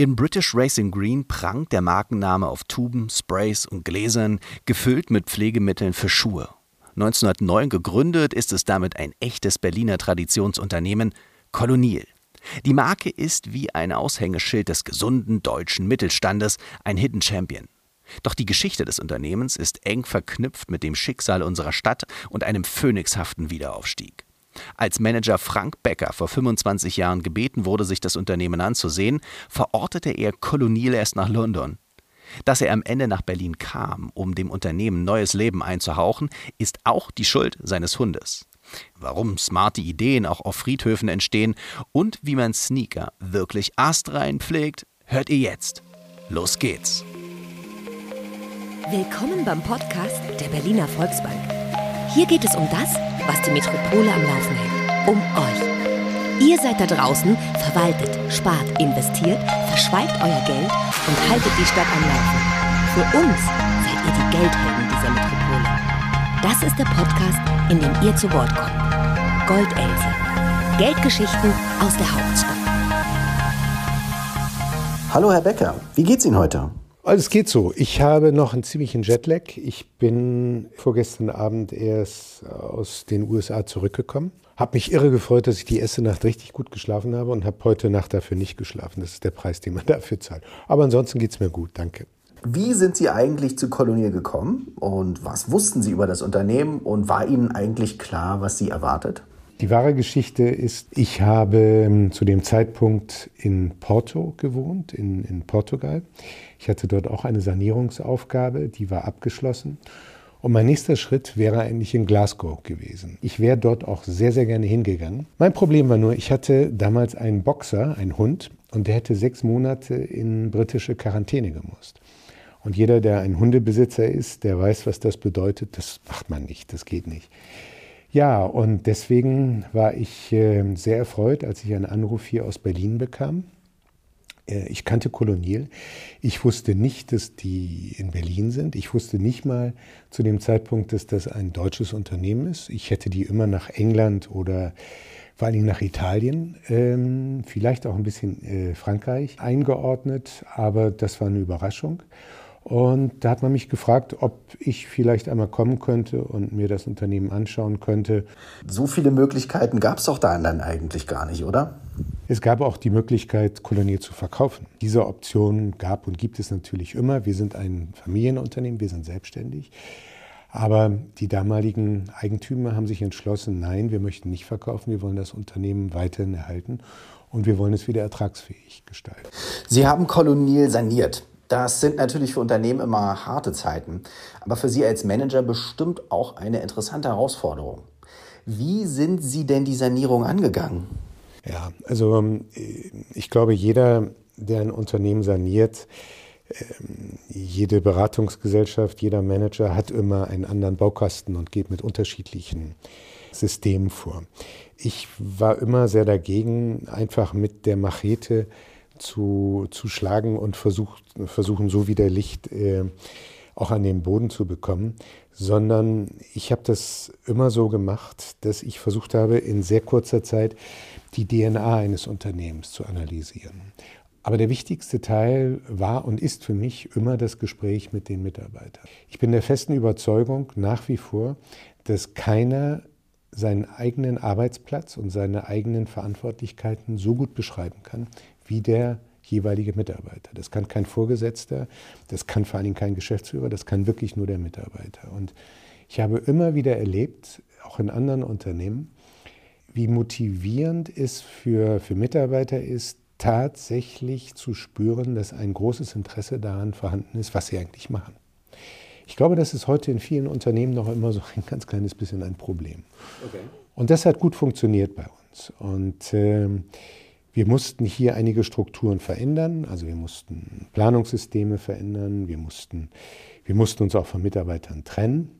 In British Racing Green prangt der Markenname auf Tuben, Sprays und Gläsern, gefüllt mit Pflegemitteln für Schuhe. 1909 gegründet ist es damit ein echtes Berliner Traditionsunternehmen, Kolonial. Die Marke ist wie ein Aushängeschild des gesunden deutschen Mittelstandes, ein Hidden Champion. Doch die Geschichte des Unternehmens ist eng verknüpft mit dem Schicksal unserer Stadt und einem phönixhaften Wiederaufstieg. Als Manager Frank Becker vor 25 Jahren gebeten wurde, sich das Unternehmen anzusehen, verortete er Kolonial erst nach London. Dass er am Ende nach Berlin kam, um dem Unternehmen neues Leben einzuhauchen, ist auch die Schuld seines Hundes. Warum smarte Ideen auch auf Friedhöfen entstehen und wie man Sneaker wirklich astrein pflegt, hört ihr jetzt. Los geht's! Willkommen beim Podcast der Berliner Volksbank. Hier geht es um das, was die Metropole am Laufen hält. Um euch. Ihr seid da draußen, verwaltet, spart, investiert, verschweigt euer Geld und haltet die Stadt am Laufen. Für uns seid ihr die Geldhelden dieser Metropole. Das ist der Podcast, in dem ihr zu Wort kommt. Goldelse. Geldgeschichten aus der Hauptstadt. Hallo Herr Becker, wie geht's Ihnen heute? Alles geht so. Ich habe noch einen ziemlichen Jetlag. Ich bin vorgestern Abend erst aus den USA zurückgekommen. Habe mich irre gefreut, dass ich die erste Nacht richtig gut geschlafen habe und habe heute Nacht dafür nicht geschlafen. Das ist der Preis, den man dafür zahlt. Aber ansonsten geht es mir gut. Danke. Wie sind Sie eigentlich zu Kolonial gekommen und was wussten Sie über das Unternehmen und war Ihnen eigentlich klar, was Sie erwartet? Die wahre Geschichte ist, ich habe ähm, zu dem Zeitpunkt in Porto gewohnt, in, in Portugal. Ich hatte dort auch eine Sanierungsaufgabe, die war abgeschlossen. Und mein nächster Schritt wäre eigentlich in Glasgow gewesen. Ich wäre dort auch sehr, sehr gerne hingegangen. Mein Problem war nur, ich hatte damals einen Boxer, einen Hund, und der hätte sechs Monate in britische Quarantäne gemusst. Und jeder, der ein Hundebesitzer ist, der weiß, was das bedeutet. Das macht man nicht, das geht nicht. Ja, und deswegen war ich äh, sehr erfreut, als ich einen Anruf hier aus Berlin bekam. Äh, ich kannte Kolonial. Ich wusste nicht, dass die in Berlin sind. Ich wusste nicht mal zu dem Zeitpunkt, dass das ein deutsches Unternehmen ist. Ich hätte die immer nach England oder vor Dingen nach Italien, ähm, vielleicht auch ein bisschen äh, Frankreich eingeordnet, aber das war eine Überraschung. Und da hat man mich gefragt, ob ich vielleicht einmal kommen könnte und mir das Unternehmen anschauen könnte. So viele Möglichkeiten gab es doch da dann eigentlich gar nicht, oder? Es gab auch die Möglichkeit, Kolonie zu verkaufen. Diese Option gab und gibt es natürlich immer. Wir sind ein Familienunternehmen, wir sind selbstständig. Aber die damaligen Eigentümer haben sich entschlossen, nein, wir möchten nicht verkaufen, wir wollen das Unternehmen weiterhin erhalten und wir wollen es wieder ertragsfähig gestalten. Sie haben Kolonial saniert. Das sind natürlich für Unternehmen immer harte Zeiten, aber für Sie als Manager bestimmt auch eine interessante Herausforderung. Wie sind Sie denn die Sanierung angegangen? Ja, also ähm, ich glaube, jeder, der ein Unternehmen saniert, ähm, jede Beratungsgesellschaft, jeder Manager hat immer einen anderen Baukasten und geht mit unterschiedlichen Systemen vor. Ich war immer sehr dagegen, einfach mit der Machete zu, zu schlagen und versucht, versuchen, so wieder Licht äh, auch an den Boden zu bekommen, sondern ich habe das immer so gemacht, dass ich versucht habe, in sehr kurzer Zeit die DNA eines Unternehmens zu analysieren. Aber der wichtigste Teil war und ist für mich immer das Gespräch mit den Mitarbeitern. Ich bin der festen Überzeugung nach wie vor, dass keiner seinen eigenen Arbeitsplatz und seine eigenen Verantwortlichkeiten so gut beschreiben kann wie der jeweilige Mitarbeiter. Das kann kein Vorgesetzter, das kann vor allen Dingen kein Geschäftsführer, das kann wirklich nur der Mitarbeiter. Und ich habe immer wieder erlebt, auch in anderen Unternehmen, wie motivierend es für, für Mitarbeiter ist, tatsächlich zu spüren, dass ein großes Interesse daran vorhanden ist, was sie eigentlich machen. Ich glaube, das ist heute in vielen Unternehmen noch immer so ein ganz kleines bisschen ein Problem. Okay. Und das hat gut funktioniert bei uns. Und äh, wir mussten hier einige Strukturen verändern, also wir mussten Planungssysteme verändern, wir mussten, wir mussten uns auch von Mitarbeitern trennen.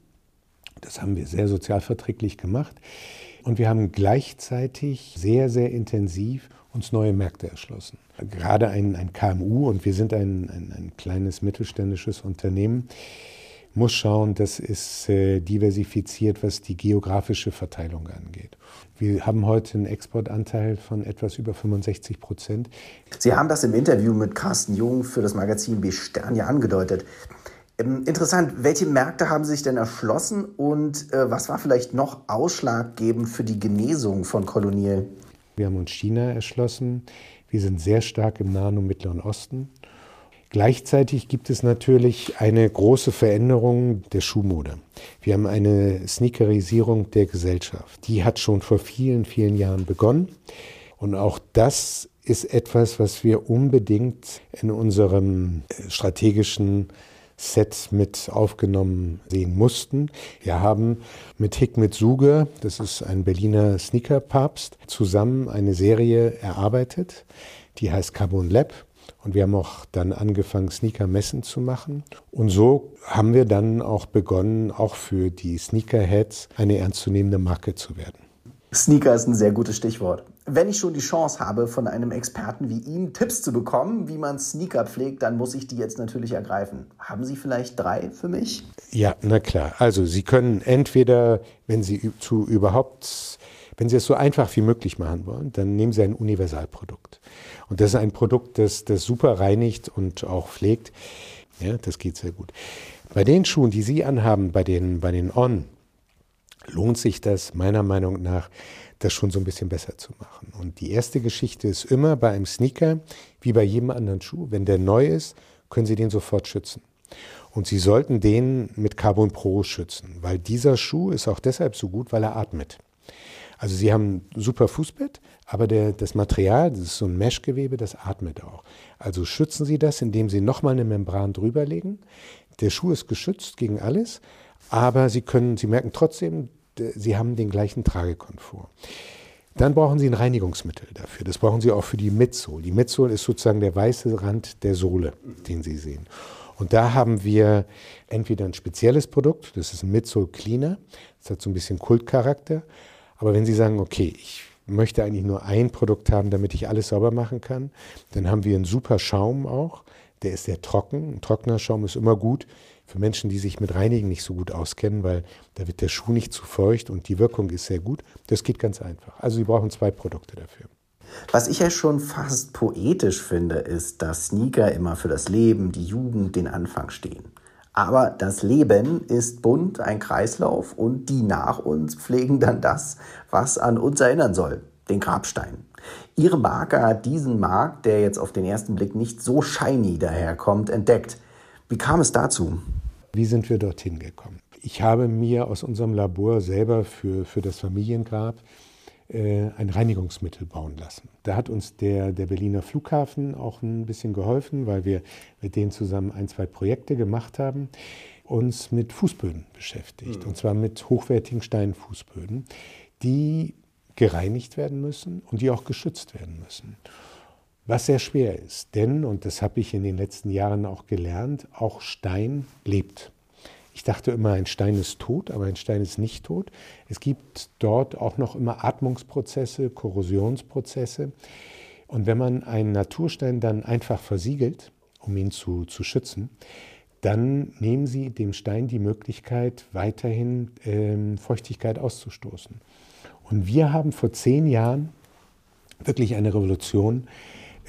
Das haben wir sehr sozialverträglich gemacht. Und wir haben gleichzeitig sehr, sehr intensiv uns neue Märkte erschlossen. Gerade ein, ein KMU, und wir sind ein, ein, ein kleines mittelständisches Unternehmen, muss schauen, dass es äh, diversifiziert, was die geografische Verteilung angeht. Wir haben heute einen Exportanteil von etwas über 65 Prozent. Sie haben das im Interview mit Carsten Jung für das Magazin B Stern ja angedeutet. Ähm, interessant, welche Märkte haben Sie sich denn erschlossen und äh, was war vielleicht noch ausschlaggebend für die Genesung von Kolonial? Wir haben uns China erschlossen. Wir sind sehr stark im Nahen und Mittleren Osten. Gleichzeitig gibt es natürlich eine große Veränderung der Schuhmode. Wir haben eine Sneakerisierung der Gesellschaft. Die hat schon vor vielen, vielen Jahren begonnen. Und auch das ist etwas, was wir unbedingt in unserem strategischen Set mit aufgenommen sehen mussten. Wir haben mit Hikmet Suge, das ist ein Berliner Sneaker-Papst, zusammen eine Serie erarbeitet, die heißt Carbon Lab. Und wir haben auch dann angefangen, Sneaker-Messen zu machen. Und so haben wir dann auch begonnen, auch für die Sneakerheads eine ernstzunehmende Marke zu werden. Sneaker ist ein sehr gutes Stichwort. Wenn ich schon die Chance habe, von einem Experten wie Ihnen Tipps zu bekommen, wie man Sneaker pflegt, dann muss ich die jetzt natürlich ergreifen. Haben Sie vielleicht drei für mich? Ja, na klar. Also Sie können entweder, wenn Sie zu überhaupt, wenn Sie es so einfach wie möglich machen wollen, dann nehmen Sie ein Universalprodukt. Und das ist ein Produkt, das, das super reinigt und auch pflegt. Ja, das geht sehr gut. Bei den Schuhen, die Sie anhaben, bei den, bei den On, lohnt sich das meiner Meinung nach, das schon so ein bisschen besser zu machen. Und die erste Geschichte ist immer bei einem Sneaker, wie bei jedem anderen Schuh, wenn der neu ist, können Sie den sofort schützen. Und Sie sollten den mit Carbon Pro schützen, weil dieser Schuh ist auch deshalb so gut, weil er atmet. Also Sie haben ein super Fußbett, aber der, das Material, das ist so ein Meshgewebe, das atmet auch. Also schützen Sie das, indem Sie nochmal eine Membran drüberlegen. Der Schuh ist geschützt gegen alles, aber Sie können, Sie merken trotzdem, Sie haben den gleichen Tragekomfort. Dann brauchen Sie ein Reinigungsmittel dafür. Das brauchen Sie auch für die Midsole. Die Midsole ist sozusagen der weiße Rand der Sohle, den Sie sehen. Und da haben wir entweder ein spezielles Produkt, das ist ein Midsole Cleaner, das hat so ein bisschen Kultcharakter. Aber wenn Sie sagen, okay, ich möchte eigentlich nur ein Produkt haben, damit ich alles sauber machen kann, dann haben wir einen super Schaum auch. Der ist sehr trocken. Ein trockener Schaum ist immer gut für Menschen, die sich mit Reinigen nicht so gut auskennen, weil da wird der Schuh nicht zu feucht und die Wirkung ist sehr gut. Das geht ganz einfach. Also Sie brauchen zwei Produkte dafür. Was ich ja schon fast poetisch finde, ist, dass Sneaker immer für das Leben, die Jugend, den Anfang stehen. Aber das Leben ist bunt, ein Kreislauf und die nach uns pflegen dann das, was an uns erinnern soll, den Grabstein. Ihre Marke hat diesen Markt, der jetzt auf den ersten Blick nicht so shiny daherkommt, entdeckt. Wie kam es dazu? Wie sind wir dorthin gekommen? Ich habe mir aus unserem Labor selber für, für das Familiengrab ein Reinigungsmittel bauen lassen. Da hat uns der, der Berliner Flughafen auch ein bisschen geholfen, weil wir mit denen zusammen ein, zwei Projekte gemacht haben, uns mit Fußböden beschäftigt. Mhm. Und zwar mit hochwertigen Steinfußböden, die gereinigt werden müssen und die auch geschützt werden müssen. Was sehr schwer ist, denn, und das habe ich in den letzten Jahren auch gelernt, auch Stein lebt. Ich dachte immer, ein Stein ist tot, aber ein Stein ist nicht tot. Es gibt dort auch noch immer Atmungsprozesse, Korrosionsprozesse. Und wenn man einen Naturstein dann einfach versiegelt, um ihn zu, zu schützen, dann nehmen Sie dem Stein die Möglichkeit, weiterhin ähm, Feuchtigkeit auszustoßen. Und wir haben vor zehn Jahren wirklich eine Revolution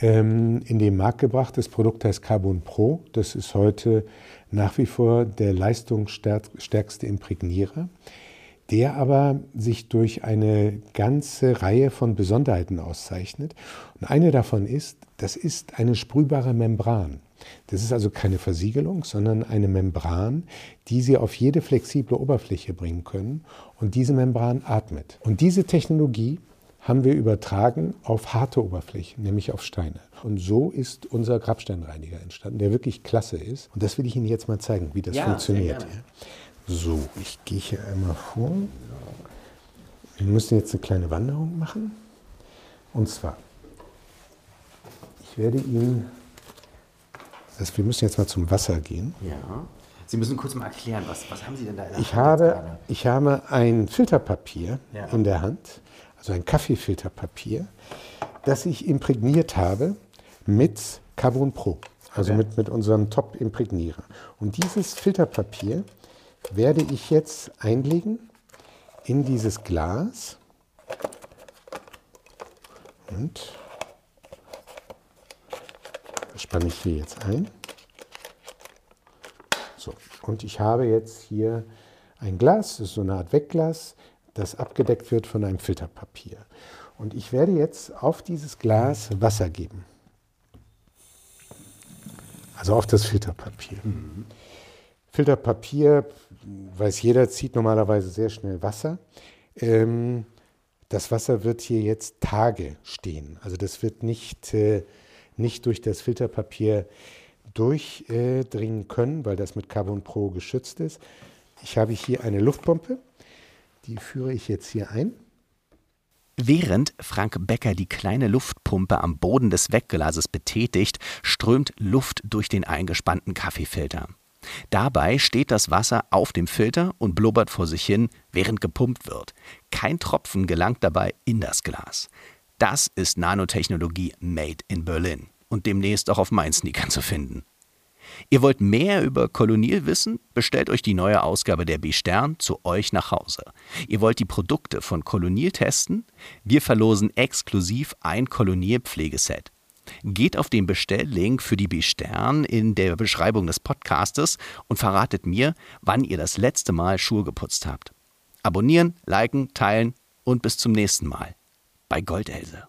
ähm, in den Markt gebracht. Das Produkt heißt Carbon Pro. Das ist heute nach wie vor der leistungsstärkste Imprägnierer, der aber sich durch eine ganze Reihe von Besonderheiten auszeichnet. Und eine davon ist, das ist eine sprühbare Membran. Das ist also keine Versiegelung, sondern eine Membran, die Sie auf jede flexible Oberfläche bringen können. Und diese Membran atmet. Und diese Technologie haben wir übertragen auf harte Oberflächen, nämlich auf Steine. Und so ist unser Grabsteinreiniger entstanden, der wirklich klasse ist. Und das will ich Ihnen jetzt mal zeigen, wie das ja, funktioniert. So, ich gehe hier einmal vor. Wir müssen jetzt eine kleine Wanderung machen. Und zwar, ich werde Ihnen, also wir müssen jetzt mal zum Wasser gehen. Ja. Sie müssen kurz mal erklären, was, was haben Sie denn da in der ich Hand? Habe, ich habe ein Filterpapier ja. in der Hand also ein Kaffeefilterpapier, das ich imprägniert habe mit Carbon Pro. Also okay. mit, mit unserem Top-Imprägnierer. Und dieses Filterpapier werde ich jetzt einlegen in dieses Glas. Und das spanne ich hier jetzt ein. So, und ich habe jetzt hier ein Glas, das ist so eine Art Wegglas, das abgedeckt wird von einem Filterpapier. Und ich werde jetzt auf dieses Glas Wasser geben. Also auf das Filterpapier. Mhm. Filterpapier, weiß jeder, zieht normalerweise sehr schnell Wasser. Ähm, das Wasser wird hier jetzt Tage stehen. Also das wird nicht, äh, nicht durch das Filterpapier durchdringen äh, können, weil das mit Carbon Pro geschützt ist. Ich habe hier eine Luftpumpe, die führe ich jetzt hier ein. Während Frank Becker die kleine Luftpumpe am Boden des Wegglases betätigt, strömt Luft durch den eingespannten Kaffeefilter. Dabei steht das Wasser auf dem Filter und blubbert vor sich hin, während gepumpt wird. Kein Tropfen gelangt dabei in das Glas. Das ist Nanotechnologie made in Berlin und demnächst auch auf meinen Sneakern zu finden. Ihr wollt mehr über Kolonial wissen? Bestellt euch die neue Ausgabe der B-Stern zu euch nach Hause. Ihr wollt die Produkte von Kolonial testen? Wir verlosen exklusiv ein Kolonial-Pflegeset. Geht auf den Bestelllink für die B-Stern in der Beschreibung des Podcastes und verratet mir, wann ihr das letzte Mal Schuhe geputzt habt. Abonnieren, liken, teilen und bis zum nächsten Mal bei Goldelse.